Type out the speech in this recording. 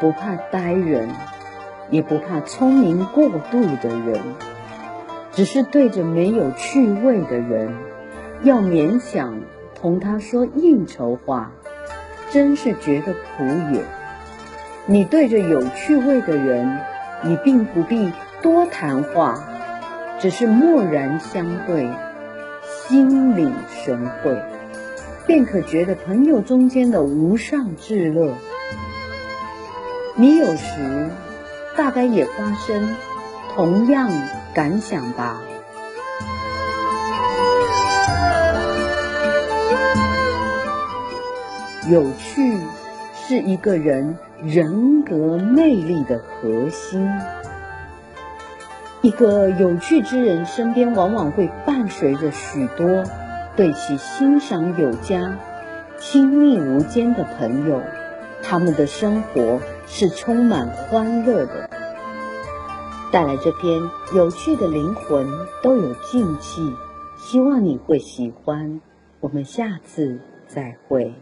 不怕呆人，也不怕聪明过度的人，只是对着没有趣味的人，要勉强同他说应酬话，真是觉得苦也。你对着有趣味的人，你并不必多谈话，只是默然相对，心领神会。便可觉得朋友中间的无上至乐。你有时大概也发生同样感想吧？有趣是一个人人格魅力的核心。一个有趣之人身边往往会伴随着许多。对其欣赏有加、亲密无间的朋友，他们的生活是充满欢乐的。带来这篇有趣的灵魂都有禁忌，希望你会喜欢。我们下次再会。